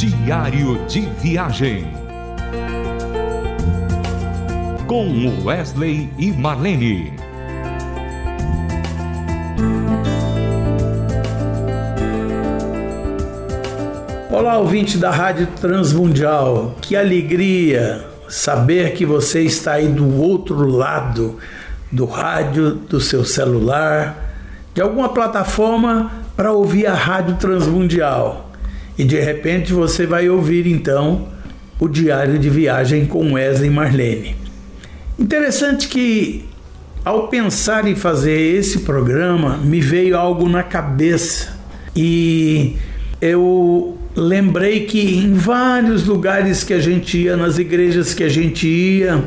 Diário de Viagem. Com Wesley e Marlene. Olá, ouvinte da Rádio Transmundial. Que alegria saber que você está aí do outro lado do rádio, do seu celular, de alguma plataforma para ouvir a Rádio Transmundial. E de repente você vai ouvir então o Diário de Viagem com Wesley Marlene. Interessante que ao pensar em fazer esse programa, me veio algo na cabeça e eu lembrei que em vários lugares que a gente ia, nas igrejas que a gente ia,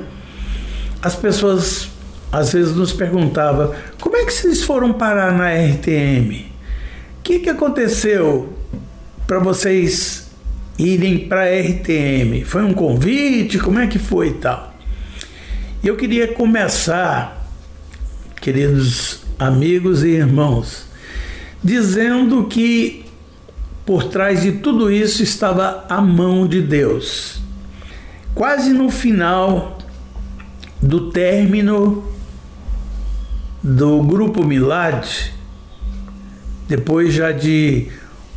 as pessoas às vezes nos perguntavam: como é que vocês foram parar na RTM? O que, que aconteceu para vocês irem para a RTM? Foi um convite? Como é que foi e tal? Eu queria começar, queridos amigos e irmãos, dizendo que por trás de tudo isso estava a mão de Deus. Quase no final do término do grupo Milad, depois já de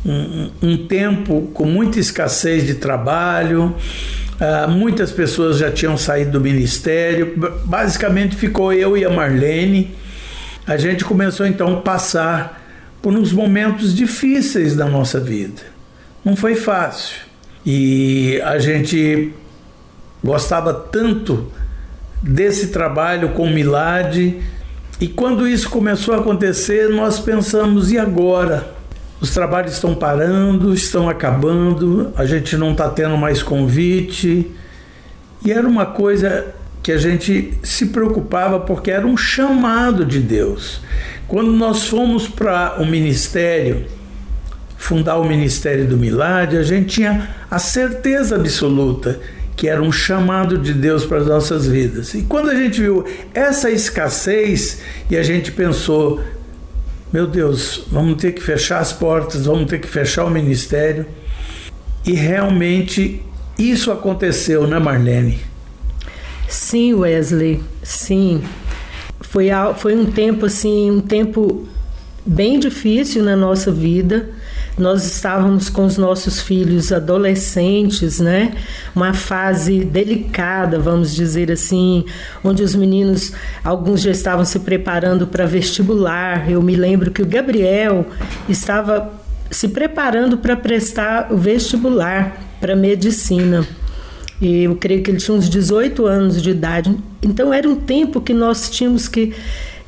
um, um tempo com muita escassez de trabalho, uh, muitas pessoas já tinham saído do ministério, basicamente ficou eu e a Marlene. A gente começou então a passar por uns momentos difíceis da nossa vida. Não foi fácil. E a gente gostava tanto desse trabalho com Milad. E quando isso começou a acontecer, nós pensamos: e agora? Os trabalhos estão parando, estão acabando, a gente não está tendo mais convite. E era uma coisa que a gente se preocupava porque era um chamado de Deus. Quando nós fomos para o ministério, fundar o Ministério do Milagre, a gente tinha a certeza absoluta que era um chamado de Deus para as nossas vidas. E quando a gente viu essa escassez e a gente pensou, meu Deus, vamos ter que fechar as portas, vamos ter que fechar o ministério. E realmente isso aconteceu, né, Marlene? Sim, Wesley, sim. Foi, foi um tempo assim, um tempo bem difícil na nossa vida. Nós estávamos com os nossos filhos adolescentes, né? Uma fase delicada, vamos dizer assim, onde os meninos, alguns já estavam se preparando para vestibular. Eu me lembro que o Gabriel estava se preparando para prestar o vestibular para medicina. E eu creio que ele tinha uns 18 anos de idade. Então era um tempo que nós tínhamos que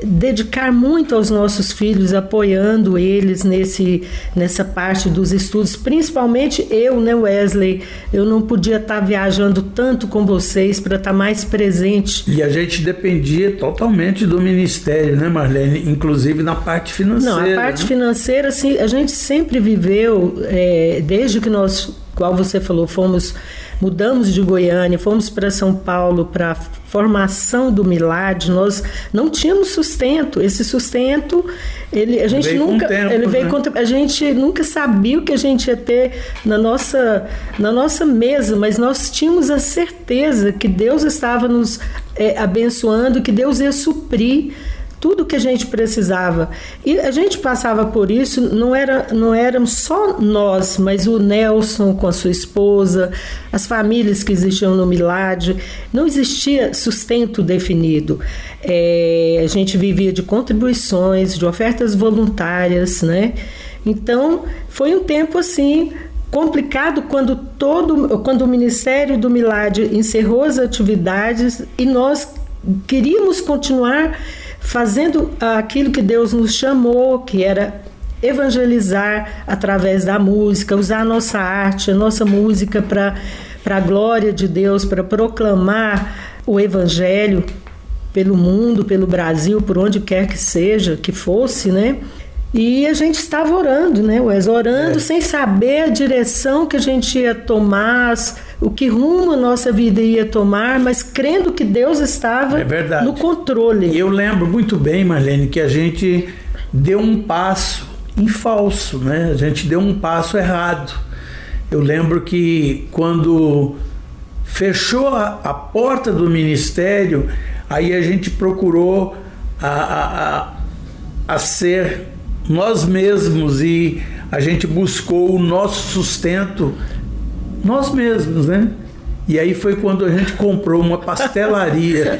dedicar muito aos nossos filhos, apoiando eles nesse, nessa parte dos estudos, principalmente eu, né, Wesley? Eu não podia estar viajando tanto com vocês para estar mais presente. E a gente dependia totalmente do ministério, né, Marlene? Inclusive na parte financeira. Não, a parte né? financeira, assim, a gente sempre viveu, é, desde que nós, qual você falou, fomos mudamos de Goiânia, fomos para São Paulo para a formação do Milad, nós não tínhamos sustento. Esse sustento, ele, a gente veio nunca, tempo, ele veio né? com, a gente nunca sabia o que a gente ia ter na nossa, na nossa mesa, mas nós tínhamos a certeza que Deus estava nos é, abençoando, que Deus ia suprir tudo que a gente precisava. E a gente passava por isso, não, era, não éramos só nós, mas o Nelson com a sua esposa, as famílias que existiam no Milad, não existia sustento definido. É, a gente vivia de contribuições, de ofertas voluntárias, né? Então, foi um tempo assim complicado quando todo quando o Ministério do Milad encerrou as atividades e nós queríamos continuar fazendo aquilo que Deus nos chamou, que era evangelizar através da música, usar a nossa arte, a nossa música para a glória de Deus, para proclamar o evangelho pelo mundo, pelo Brasil, por onde quer que seja, que fosse, né? E a gente estava orando, né, Wes? Orando é. sem saber a direção que a gente ia tomar, o que rumo a nossa vida ia tomar, mas crendo que Deus estava é no controle. Eu lembro muito bem, Marlene, que a gente deu um passo em falso, né? A gente deu um passo errado. Eu lembro que quando fechou a, a porta do ministério, aí a gente procurou a, a, a, a ser nós mesmos e a gente buscou o nosso sustento nós mesmos, né? E aí foi quando a gente comprou uma pastelaria.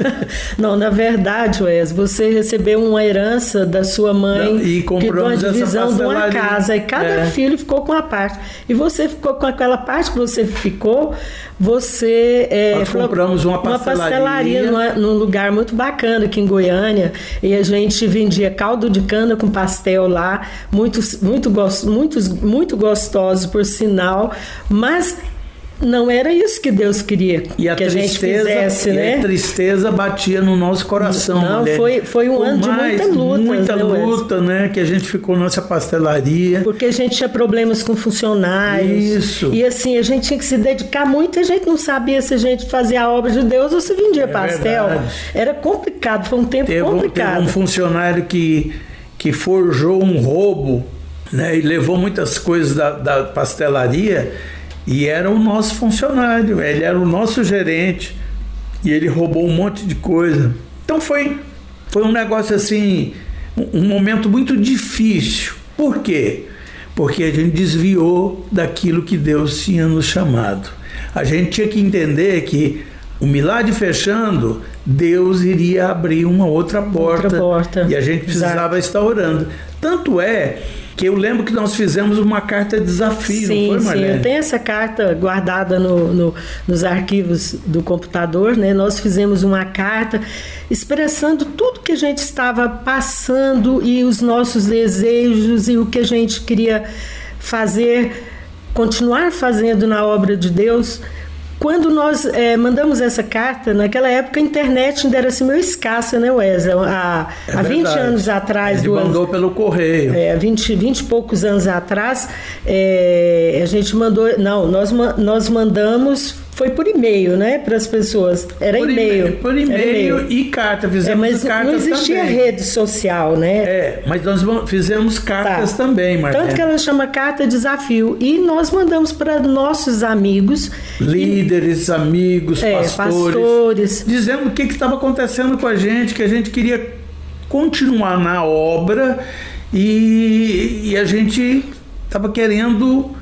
Não, na verdade, Wes, você recebeu uma herança da sua mãe e compramos de uma divisão de uma casa. E cada é. filho ficou com uma parte. E você ficou com aquela parte que você ficou, você. É, Nós compramos uma pastelaria. Uma pastelaria num lugar muito bacana aqui em Goiânia. E a gente vendia caldo de cana com pastel lá, muito, muito, muito, muito gostoso, por sinal. Mas não era isso que Deus queria e a que tristeza, a gente fizesse, né? a tristeza batia no nosso coração. Não, foi, foi um Por ano mais, de muita luta. Muita né, luta, né? Que a gente ficou nessa pastelaria. Porque a gente tinha problemas com funcionários. Isso. E assim, a gente tinha que se dedicar muito e a gente não sabia se a gente fazia a obra de Deus ou se vendia é pastel. Verdade. Era complicado, foi um tempo teve, complicado. Teve um funcionário que, que forjou um roubo né, e levou muitas coisas da, da pastelaria e era o nosso funcionário, ele era o nosso gerente e ele roubou um monte de coisa. Então foi, foi um negócio assim, um momento muito difícil. Por quê? Porque a gente desviou daquilo que Deus tinha nos chamado. A gente tinha que entender que o milagre fechando, Deus iria abrir uma outra porta, outra porta. e a gente precisava Exato. estar orando. Tanto é que eu lembro que nós fizemos uma carta de desafio, sim, não foi, Marlene? Sim, eu tenho essa carta guardada no, no, nos arquivos do computador, né? Nós fizemos uma carta expressando tudo que a gente estava passando e os nossos desejos e o que a gente queria fazer, continuar fazendo na obra de Deus quando nós é, mandamos essa carta, naquela época a internet ainda era assim meio escassa, né, Wesley? Há, é há 20 anos atrás. Ele mandou ano, pelo correio. É, 20, 20 e poucos anos atrás, é, a gente mandou. Não, nós, nós mandamos foi por e-mail, né, para as pessoas. Era e-mail. Por e-mail e carta. Fizemos é, mas cartas não existia também. rede social, né? É, mas nós fizemos cartas tá. também, Marta. Tanto que ela chama carta desafio. E nós mandamos para nossos amigos. Líderes, e, amigos, é, pastores, pastores. Dizendo o que estava acontecendo com a gente, que a gente queria continuar na obra e, e a gente estava querendo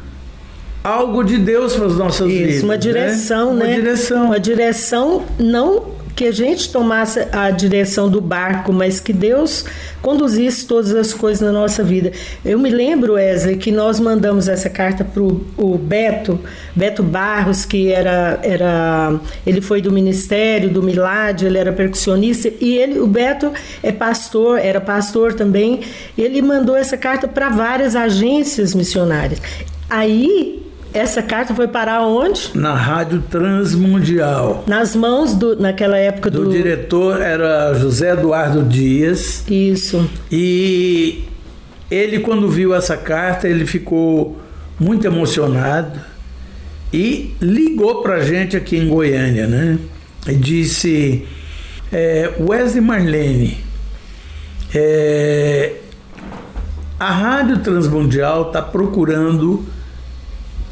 algo de Deus para as nossas Isso, vidas. Uma direção, né? né? Uma direção. Uma direção não que a gente tomasse a direção do barco, mas que Deus conduzisse todas as coisas na nossa vida. Eu me lembro, Wesley, que nós mandamos essa carta para o Beto, Beto Barros, que era, era. Ele foi do Ministério, do Milad, ele era percussionista, e ele, o Beto é pastor, era pastor também. Ele mandou essa carta para várias agências missionárias. Aí essa carta foi parar onde? Na Rádio Transmundial. Nas mãos do, naquela época do. Do diretor era José Eduardo Dias. Isso. E ele, quando viu essa carta, ele ficou muito emocionado e ligou para gente aqui em Goiânia, né? E disse: é, Wesley Marlene, é, a Rádio Transmundial está procurando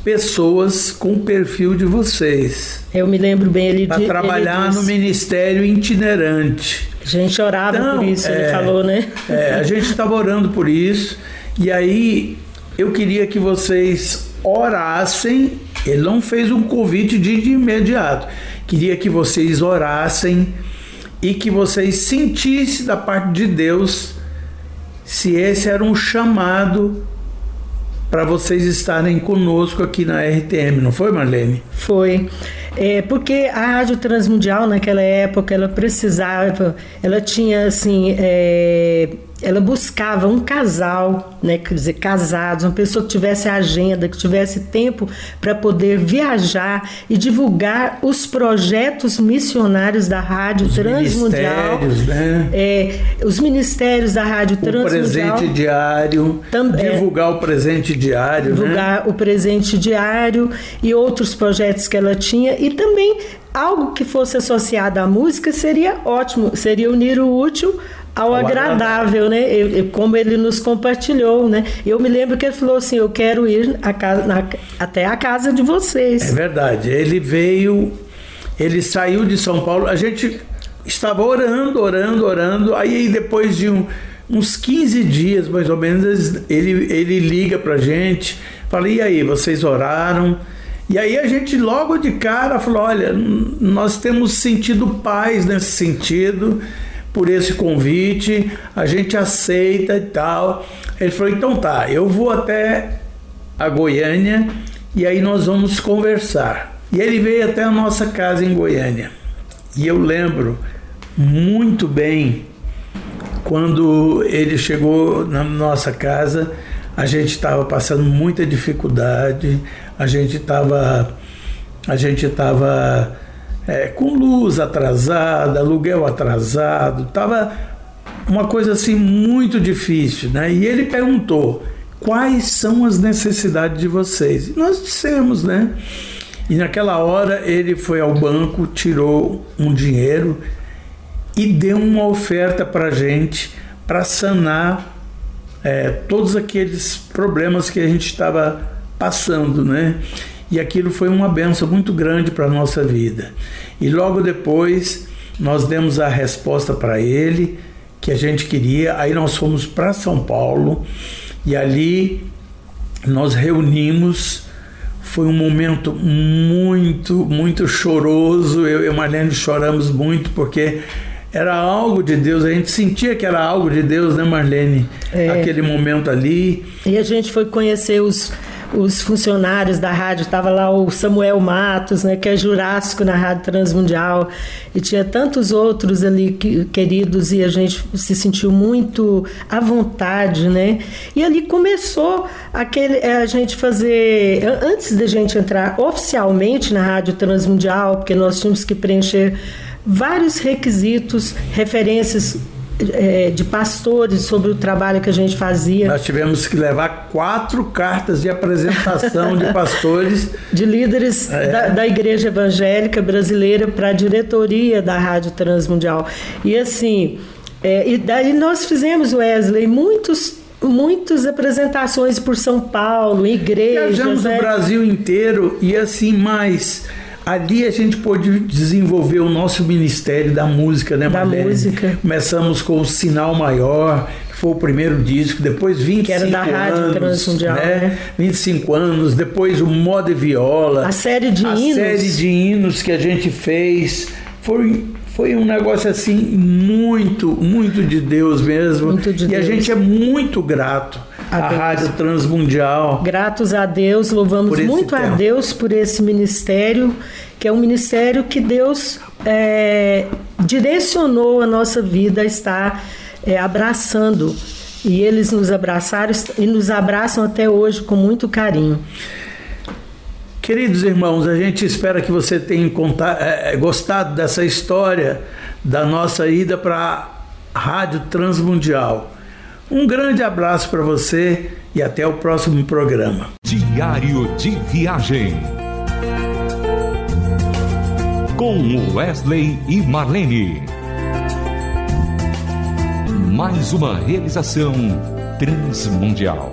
pessoas com o perfil de vocês. Eu me lembro bem ele Para trabalhar no ministério itinerante. A gente orava então, por isso, é, ele falou, né? É, a gente estava orando por isso. E aí eu queria que vocês orassem. Ele não fez um convite de, de imediato. Queria que vocês orassem e que vocês sentissem da parte de Deus se esse era um chamado para vocês estarem conosco aqui na RTM, não foi, Marlene? Foi. É, porque a Rádio Transmundial, naquela época, ela precisava, ela tinha assim. É, ela buscava um casal, né, quer dizer, casados, uma pessoa que tivesse agenda, que tivesse tempo para poder viajar e divulgar os projetos missionários da Rádio os Transmundial. Ministérios, né? É, os ministérios da Rádio Transmundial. O presente diário, também, divulgar o presente diário. Divulgar né? o presente diário e outros projetos que ela tinha e também algo que fosse associado à música seria ótimo, seria unir o útil ao, ao agradável, agradável, né? Eu, como ele nos compartilhou, né? Eu me lembro que ele falou assim: eu quero ir a casa, na, até a casa de vocês. É verdade. Ele veio, ele saiu de São Paulo. A gente estava orando, orando, orando. Aí depois de um, uns 15 dias, mais ou menos, ele, ele liga pra gente, fala: e aí, vocês oraram? E aí a gente logo de cara falou: olha, nós temos sentido paz nesse sentido, por esse convite, a gente aceita e tal. Ele falou: então tá, eu vou até a Goiânia e aí nós vamos conversar. E ele veio até a nossa casa em Goiânia. E eu lembro muito bem quando ele chegou na nossa casa, a gente estava passando muita dificuldade, a gente estava a gente estava é, com luz atrasada, aluguel atrasado, estava uma coisa assim muito difícil, né? E ele perguntou quais são as necessidades de vocês. E nós dissemos, né? E naquela hora ele foi ao banco, tirou um dinheiro e deu uma oferta para gente para sanar é, todos aqueles problemas que a gente estava passando, né? E aquilo foi uma benção muito grande para a nossa vida. E logo depois nós demos a resposta para ele que a gente queria. Aí nós fomos para São Paulo e ali nós reunimos. Foi um momento muito, muito choroso. Eu e a Marlene choramos muito porque era algo de Deus, a gente sentia que era algo de Deus, né, Marlene? É. Aquele momento ali. E a gente foi conhecer os, os funcionários da rádio, estava lá o Samuel Matos, né, que é jurássico na Rádio Transmundial, e tinha tantos outros ali que, queridos, e a gente se sentiu muito à vontade, né? E ali começou aquele, é, a gente fazer, antes da gente entrar oficialmente na Rádio Transmundial, porque nós tínhamos que preencher vários requisitos, referências é, de pastores sobre o trabalho que a gente fazia. Nós tivemos que levar quatro cartas de apresentação de pastores. De líderes é. da, da, Igreja Evangélica Brasileira para a diretoria da Rádio Transmundial. E assim, é, e daí nós fizemos, Wesley, muitos muitas apresentações por São Paulo, igrejas. Viajamos né? o Brasil inteiro e assim mais Ali a gente pôde desenvolver o nosso ministério da música, né, Da música. Começamos com o Sinal Maior, que foi o primeiro disco, depois 25 que era da Rádio anos, Transmundial, né? né? 25 anos, depois o Moda e Viola. A série de a hinos. A série de hinos que a gente fez. Foi foi um negócio assim muito, muito de Deus mesmo. Muito de e Deus. a gente é muito grato a, a Rádio Transmundial. Gratos a Deus, louvamos muito tempo. a Deus por esse ministério, que é um ministério que Deus é, direcionou a nossa vida a estar é, abraçando. E eles nos abraçaram e nos abraçam até hoje com muito carinho. Queridos irmãos, a gente espera que você tenha é, é, gostado dessa história da nossa ida para a Rádio Transmundial. Um grande abraço para você e até o próximo programa. Diário de Viagem. Com Wesley e Marlene. Mais uma realização transmundial.